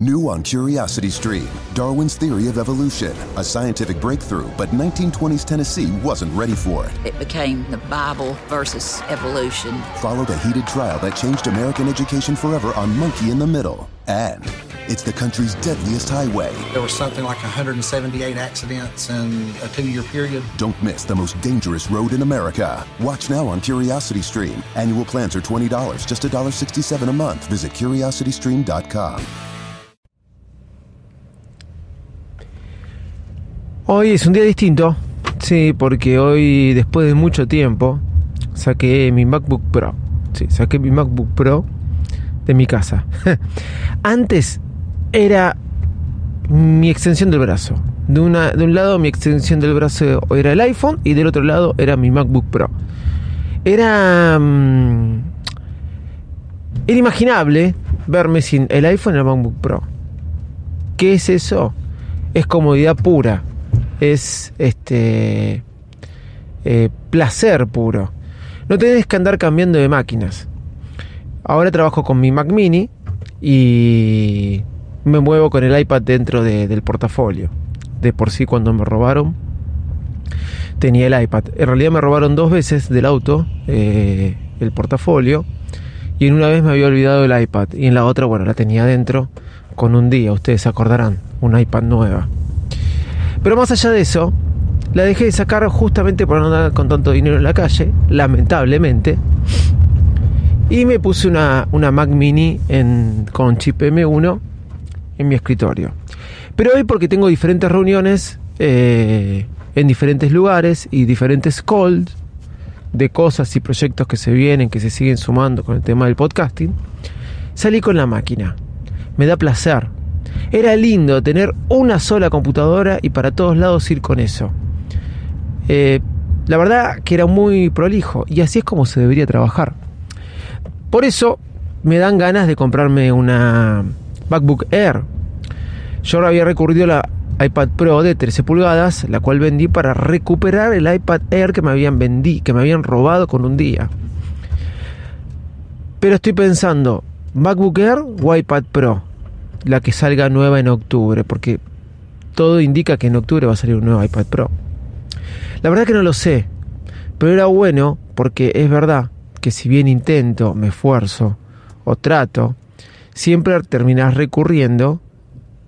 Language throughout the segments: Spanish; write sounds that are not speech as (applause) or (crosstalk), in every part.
New on Curiosity Stream Darwin's Theory of Evolution, a scientific breakthrough, but 1920s Tennessee wasn't ready for it. It became the Bible versus evolution. Followed a heated trial that changed American education forever on Monkey in the Middle. And it's the country's deadliest highway. There was something like 178 accidents in a two year period. Don't miss the most dangerous road in America. Watch now on Curiosity Stream. Annual plans are $20, just $1.67 a month. Visit curiositystream.com. Hoy es un día distinto, sí, porque hoy, después de mucho tiempo, saqué mi MacBook Pro. Sí, saqué mi MacBook Pro de mi casa. (laughs) Antes era mi extensión del brazo. De, una, de un lado mi extensión del brazo era el iPhone y del otro lado era mi MacBook Pro. Era mm, inimaginable verme sin el iPhone y el MacBook Pro. ¿Qué es eso? Es comodidad pura es este eh, placer puro. No tenés que andar cambiando de máquinas. Ahora trabajo con mi Mac Mini y me muevo con el iPad dentro del portafolio. De por sí cuando me robaron tenía el iPad. En realidad me robaron dos veces del auto eh, el portafolio y en una vez me había olvidado el iPad y en la otra, bueno, la tenía dentro con un día, ustedes acordarán, una iPad nueva. Pero más allá de eso, la dejé de sacar justamente por no andar con tanto dinero en la calle, lamentablemente. Y me puse una, Mac Mini con chip M1 en mi escritorio. Pero hoy porque tengo diferentes reuniones eh, en diferentes lugares y diferentes calls de cosas y proyectos que se vienen, que se siguen sumando con el tema del podcasting, salí con la máquina. Me da placer, era lindo tener una sola computadora y para todos lados ir con eso. Eh, la verdad que era muy prolijo y así es como se debería trabajar. Por eso me dan ganas de comprarme una MacBook Air. Yo había recurrido a la iPad Pro de 13 pulgadas, la cual vendí para recuperar el iPad Air que me habían vendido, que me habían robado con un día. Pero estoy pensando, MacBook Air o iPad Pro la que salga nueva en octubre, porque todo indica que en octubre va a salir un nuevo iPad Pro. La verdad que no lo sé, pero era bueno porque es verdad que si bien intento, me esfuerzo o trato, siempre terminas recurriendo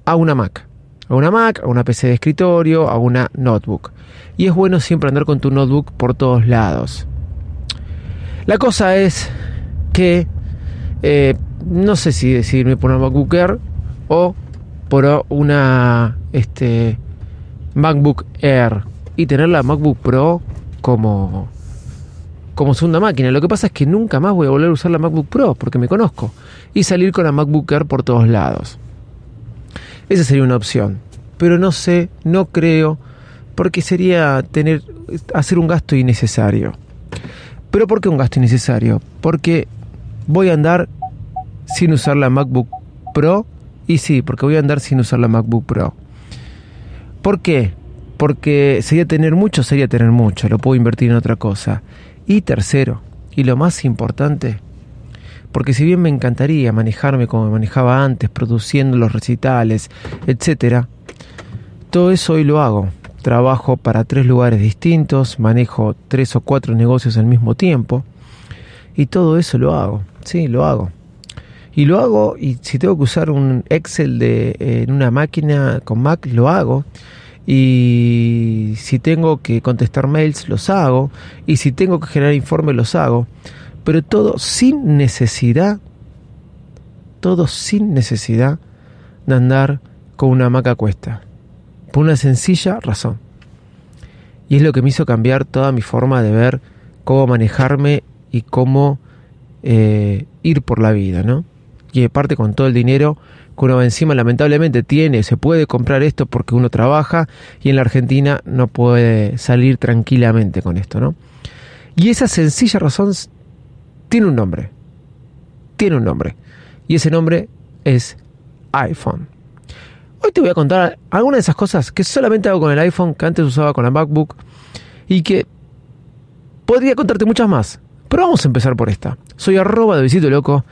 a una Mac. A una Mac, a una PC de escritorio, a una notebook. Y es bueno siempre andar con tu notebook por todos lados. La cosa es que eh, no sé si decidirme por una MacBook o por una este, MacBook Air y tener la MacBook Pro como, como segunda máquina. Lo que pasa es que nunca más voy a volver a usar la MacBook Pro porque me conozco y salir con la MacBook Air por todos lados. Esa sería una opción, pero no sé, no creo, porque sería tener hacer un gasto innecesario. ¿Pero por qué un gasto innecesario? Porque voy a andar sin usar la MacBook Pro y sí, porque voy a andar sin usar la MacBook Pro. ¿Por qué? Porque sería tener mucho, sería tener mucho, lo puedo invertir en otra cosa. Y tercero, y lo más importante, porque si bien me encantaría manejarme como me manejaba antes, produciendo los recitales, etcétera, todo eso hoy lo hago. Trabajo para tres lugares distintos, manejo tres o cuatro negocios al mismo tiempo, y todo eso lo hago, sí, lo hago. Y lo hago, y si tengo que usar un Excel de, en una máquina con Mac, lo hago. Y si tengo que contestar mails, los hago. Y si tengo que generar informes, los hago. Pero todo sin necesidad, todo sin necesidad de andar con una Mac a cuesta. Por una sencilla razón. Y es lo que me hizo cambiar toda mi forma de ver cómo manejarme y cómo eh, ir por la vida, ¿no? Y aparte con todo el dinero que uno encima lamentablemente tiene, se puede comprar esto porque uno trabaja y en la Argentina no puede salir tranquilamente con esto, ¿no? Y esa sencilla razón tiene un nombre, tiene un nombre, y ese nombre es iPhone. Hoy te voy a contar algunas de esas cosas que solamente hago con el iPhone, que antes usaba con la MacBook, y que podría contarte muchas más, pero vamos a empezar por esta. Soy arroba de Visito Loco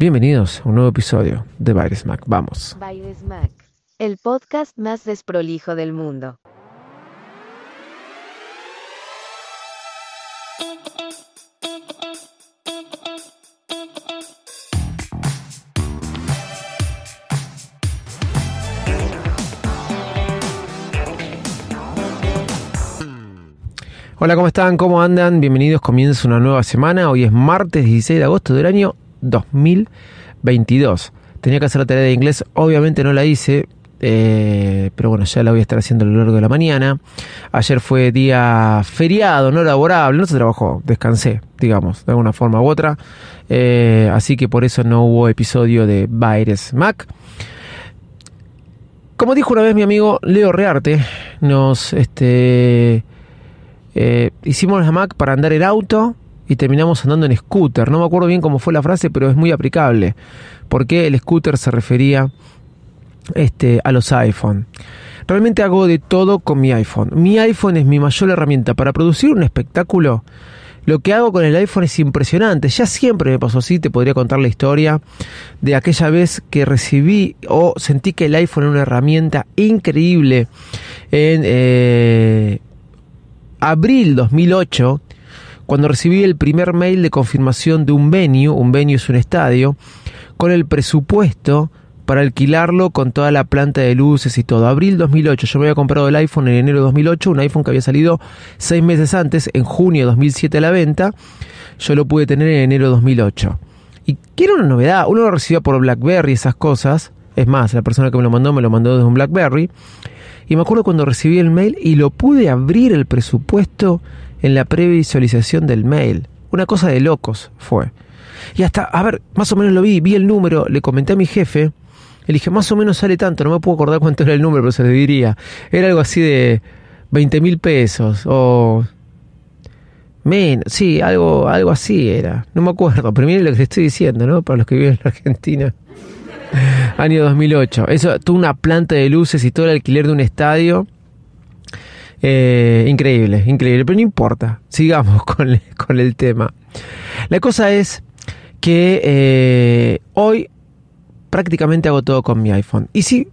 Bienvenidos a un nuevo episodio de Baires Mac. Vamos. Baires Mac, el podcast más desprolijo del mundo. Hola, ¿cómo están? ¿Cómo andan? Bienvenidos, comienza una nueva semana. Hoy es martes 16 de agosto del año 2022. Tenía que hacer la tarea de inglés, obviamente no la hice, eh, pero bueno, ya la voy a estar haciendo a lo largo de la mañana. Ayer fue día feriado, no laborable, no se trabajó, descansé, digamos, de alguna forma u otra. Eh, así que por eso no hubo episodio de Baires Mac. Como dijo una vez mi amigo Leo Rearte, nos este, eh, hicimos la Mac para andar en auto y terminamos andando en scooter. No me acuerdo bien cómo fue la frase, pero es muy aplicable. Porque el scooter se refería este, a los iPhone. Realmente hago de todo con mi iPhone. Mi iPhone es mi mayor herramienta para producir un espectáculo. Lo que hago con el iPhone es impresionante. Ya siempre me pasó así. Te podría contar la historia de aquella vez que recibí o sentí que el iPhone era una herramienta increíble en eh, abril 2008, cuando recibí el primer mail de confirmación de un venue, un venue es un estadio, con el presupuesto para alquilarlo con toda la planta de luces y todo. Abril 2008, yo me había comprado el iPhone en enero de 2008, un iPhone que había salido seis meses antes, en junio de 2007 a la venta, yo lo pude tener en enero de 2008. Y quiero una novedad, uno lo recibía por BlackBerry, esas cosas, es más, la persona que me lo mandó me lo mandó desde un BlackBerry, y me acuerdo cuando recibí el mail y lo pude abrir el presupuesto en la previsualización del mail. Una cosa de locos fue. Y hasta, a ver, más o menos lo vi, vi el número, le comenté a mi jefe, le dije, más o menos sale tanto, no me puedo acordar cuánto era el número, pero se lo diría. Era algo así de 20 mil pesos o... Men, sí, algo, algo así era. No me acuerdo, pero miren lo que le estoy diciendo, ¿no? Para los que viven en la Argentina. Año 2008. Eso, tuvo una planta de luces y todo el alquiler de un estadio. Eh, increíble, increíble, pero no importa. Sigamos (laughs) con, con el tema. La cosa es que eh, hoy prácticamente hago todo con mi iPhone. Y sí,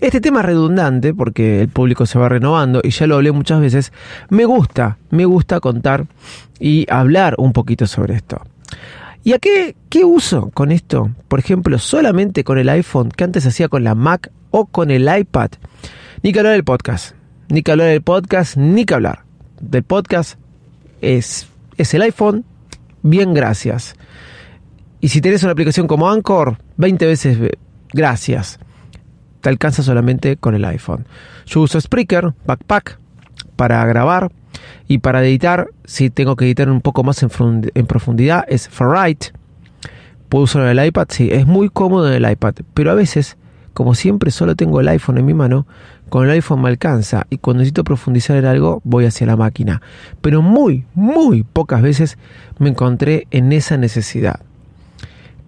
este tema es redundante porque el público se va renovando y ya lo hablé muchas veces. Me gusta, me gusta contar y hablar un poquito sobre esto. ¿Y a qué, qué uso con esto? Por ejemplo, solamente con el iPhone, que antes hacía con la Mac o con el iPad. Ni que hablar del podcast. Ni que hablar del podcast, ni que hablar. Del podcast es, es el iPhone. Bien, gracias. Y si tenés una aplicación como Anchor, 20 veces gracias. Te alcanza solamente con el iPhone. Yo uso Spreaker, Backpack, para grabar y para editar, si tengo que editar un poco más en, profundidad, es Ferrite. Puedo usar el iPad, sí, es muy cómodo en el iPad, pero a veces, como siempre solo tengo el iPhone en mi mano, con el iPhone me alcanza y cuando necesito profundizar en algo voy hacia la máquina. Pero muy, muy pocas veces me encontré en esa necesidad.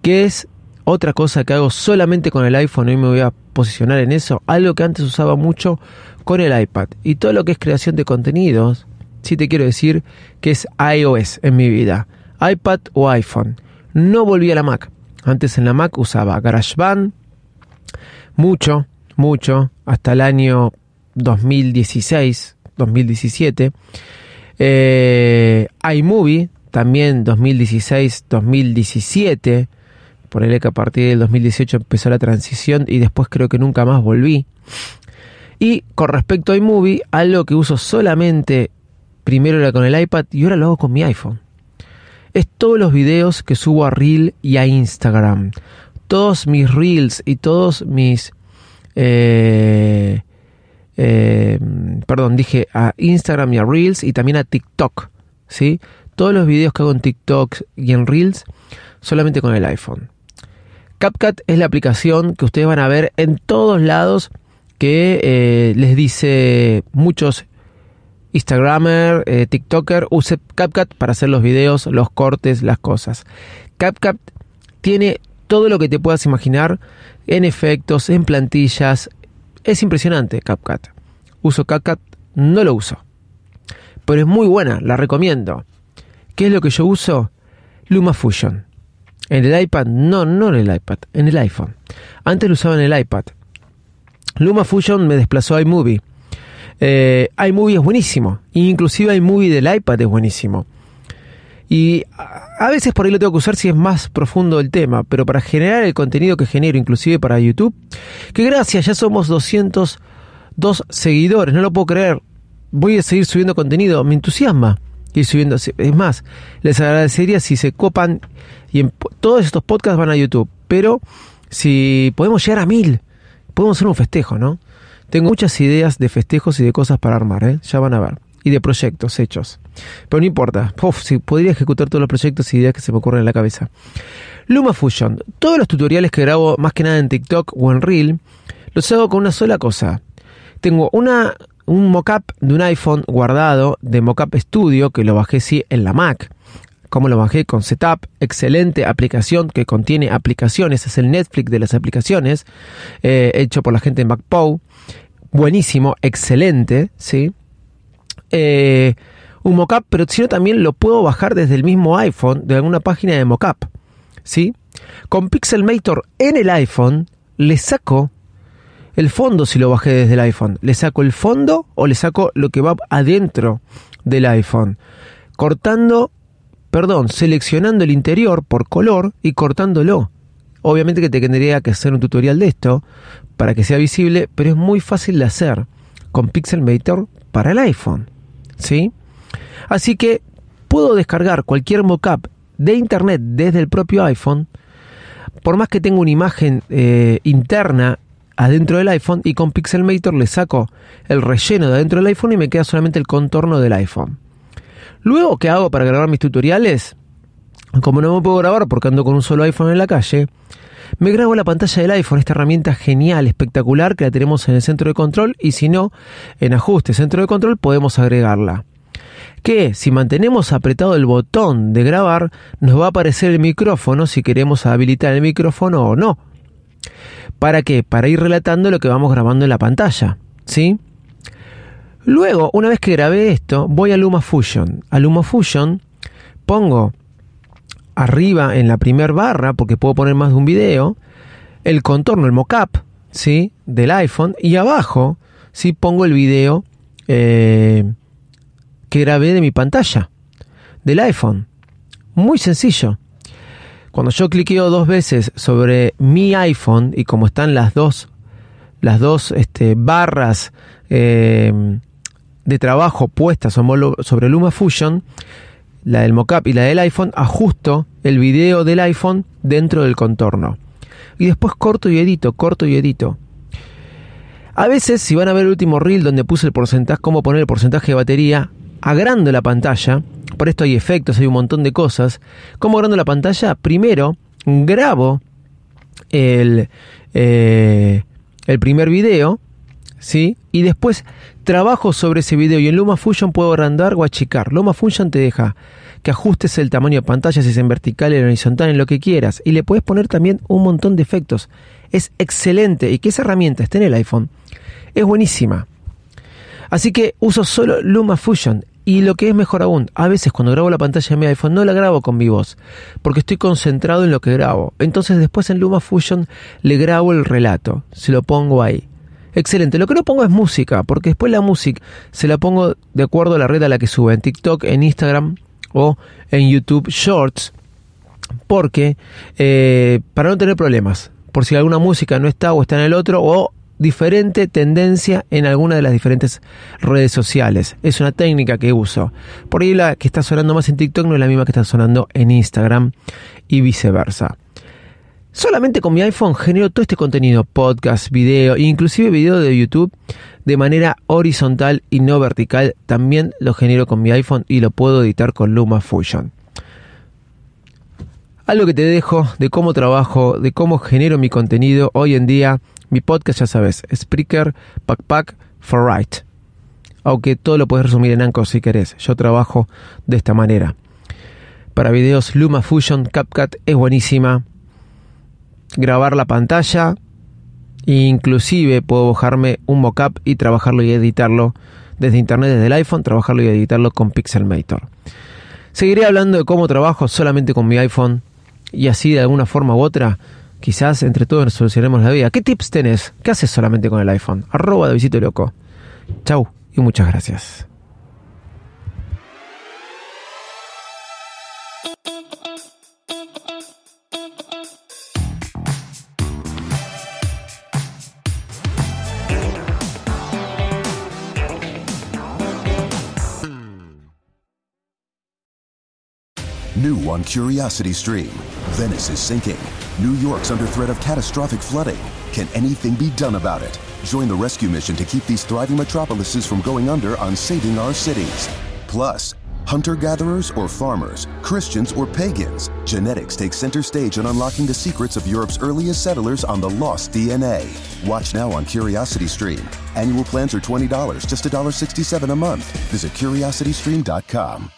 Que es otra cosa que hago solamente con el iPhone, y me voy a posicionar en eso, algo que antes usaba mucho con el iPad. Y todo lo que es creación de contenidos, sí te quiero decir que es iOS en mi vida. iPad o iPhone. No volví a la Mac. Antes en la Mac usaba GarageBand, mucho, mucho, hasta el año 2016, 2017. Eh, iMovie, también 2016, 2017. Por el que a partir del 2018 empezó la transición y después creo que nunca más volví. Y con respecto a iMovie, algo que uso solamente Primero era con el iPad y ahora lo hago con mi iPhone. Es todos los videos que subo a Reel y a Instagram. Todos mis Reels y todos mis... Eh, eh, perdón, dije a Instagram y a Reels y también a TikTok. ¿sí? Todos los videos que hago en TikTok y en Reels solamente con el iPhone. CapCut es la aplicación que ustedes van a ver en todos lados que eh, les dice muchos Instagramer, TikToker, use CapCut para hacer los videos, los cortes, las cosas. CapCut tiene todo lo que te puedas imaginar en efectos, en plantillas. Es impresionante CapCut. Uso CapCut, no lo uso. Pero es muy buena, la recomiendo. ¿Qué es lo que yo uso? LumaFusion. En el iPad, no, no en el iPad, en el iPhone. Antes lo usaba en el iPad. LumaFusion me desplazó a iMovie. Eh, iMovie es buenísimo. Inclusive iMovie del iPad es buenísimo. Y a veces por ahí lo tengo que usar si es más profundo el tema, pero para generar el contenido que genero, inclusive para YouTube, que gracias, ya somos 202 seguidores, no lo puedo creer. Voy a seguir subiendo contenido, me entusiasma ir subiendo. Es más, les agradecería si se copan y todos estos podcasts van a YouTube, pero si podemos llegar a mil, podemos hacer un festejo, ¿no? Tengo muchas ideas de festejos y de cosas para armar, ¿eh? ya van a ver. Y de proyectos hechos. Pero no importa. si podría ejecutar todos los proyectos y ideas que se me ocurren en la cabeza. LumaFusion. Todos los tutoriales que grabo, más que nada en TikTok o en Reel, los hago con una sola cosa. Tengo una, un mockup de un iPhone guardado de Mockup Studio que lo bajé sí en la Mac. Como lo bajé con Setup, excelente aplicación que contiene aplicaciones, es el Netflix de las aplicaciones, eh, hecho por la gente de MacPow. Buenísimo, excelente, ¿sí? Eh, un mockup, pero si no también lo puedo bajar desde el mismo iPhone de alguna página de mockup. ¿sí? Con Pixelmator en el iPhone le saco el fondo si lo bajé desde el iPhone. Le saco el fondo o le saco lo que va adentro del iPhone. Cortando, perdón, seleccionando el interior por color y cortándolo. Obviamente que te tendría que hacer un tutorial de esto para que sea visible, pero es muy fácil de hacer con Pixelmator para el iPhone. ¿Sí? Así que puedo descargar cualquier mockup de internet desde el propio iPhone, por más que tenga una imagen eh, interna adentro del iPhone y con Pixelmator le saco el relleno de adentro del iPhone y me queda solamente el contorno del iPhone. Luego, ¿qué hago para grabar mis tutoriales? Como no me puedo grabar porque ando con un solo iPhone en la calle, me grabo la pantalla del iPhone, esta herramienta genial, espectacular que la tenemos en el centro de control y si no, en ajuste centro de control podemos agregarla. Que si mantenemos apretado el botón de grabar, nos va a aparecer el micrófono si queremos habilitar el micrófono o no. ¿Para qué? Para ir relatando lo que vamos grabando en la pantalla. ¿Sí? Luego, una vez que grabé esto, voy a LumaFusion. A LumaFusion pongo arriba en la primera barra, porque puedo poner más de un video, el contorno, el mockup, ¿sí? Del iPhone. Y abajo, ¿sí? Pongo el video eh, que grabé de mi pantalla, del iPhone. Muy sencillo. Cuando yo cliqueo dos veces sobre mi iPhone y como están las dos, las dos este, barras eh, de trabajo puestas sobre LumaFusion, la del mockup y la del iPhone, ajusto el video del iPhone dentro del contorno. Y después corto y edito, corto y edito. A veces, si van a ver el último reel donde puse el porcentaje, cómo poner el porcentaje de batería, agrando la pantalla, por esto hay efectos, hay un montón de cosas. ¿Cómo agrando la pantalla? Primero, grabo el, eh, el primer video, ¿sí? Y después trabajo sobre ese video y en LumaFusion puedo agrandar o achicar. LumaFusion te deja que ajustes el tamaño de pantalla, si es en vertical, en horizontal, en lo que quieras. Y le puedes poner también un montón de efectos. Es excelente y que esa herramienta esté en el iPhone es buenísima. Así que uso solo LumaFusion. Y lo que es mejor aún, a veces cuando grabo la pantalla de mi iPhone no la grabo con mi voz, porque estoy concentrado en lo que grabo. Entonces después en LumaFusion le grabo el relato, se lo pongo ahí. Excelente. Lo que no pongo es música, porque después la música se la pongo de acuerdo a la red a la que sube, en TikTok, en Instagram o en YouTube Shorts, porque eh, para no tener problemas, por si alguna música no está o está en el otro, o diferente tendencia en alguna de las diferentes redes sociales. Es una técnica que uso. Por ahí la que está sonando más en TikTok no es la misma que está sonando en Instagram y viceversa. Solamente con mi iPhone genero todo este contenido, podcast, video inclusive video de YouTube de manera horizontal y no vertical. También lo genero con mi iPhone y lo puedo editar con LumaFusion. Algo que te dejo de cómo trabajo, de cómo genero mi contenido hoy en día. Mi podcast, ya sabes, Spreaker, Backpack, For Right. Aunque todo lo puedes resumir en Anchor si querés. Yo trabajo de esta manera. Para videos LumaFusion, CapCut es buenísima grabar la pantalla, inclusive puedo bajarme un mockup y trabajarlo y editarlo desde internet, desde el iPhone, trabajarlo y editarlo con Pixelmator. Seguiré hablando de cómo trabajo solamente con mi iPhone y así de alguna forma u otra, quizás entre todos nos solucionemos la vida. ¿Qué tips tenés? ¿Qué haces solamente con el iPhone? Arroba de visito loco. Chau y muchas gracias. On Curiosity Stream. Venice is sinking. New York's under threat of catastrophic flooding. Can anything be done about it? Join the rescue mission to keep these thriving metropolises from going under on saving our cities. Plus, hunter gatherers or farmers, Christians or pagans, genetics takes center stage in unlocking the secrets of Europe's earliest settlers on the lost DNA. Watch now on Curiosity Stream. Annual plans are $20, just $1.67 a month. Visit curiositystream.com.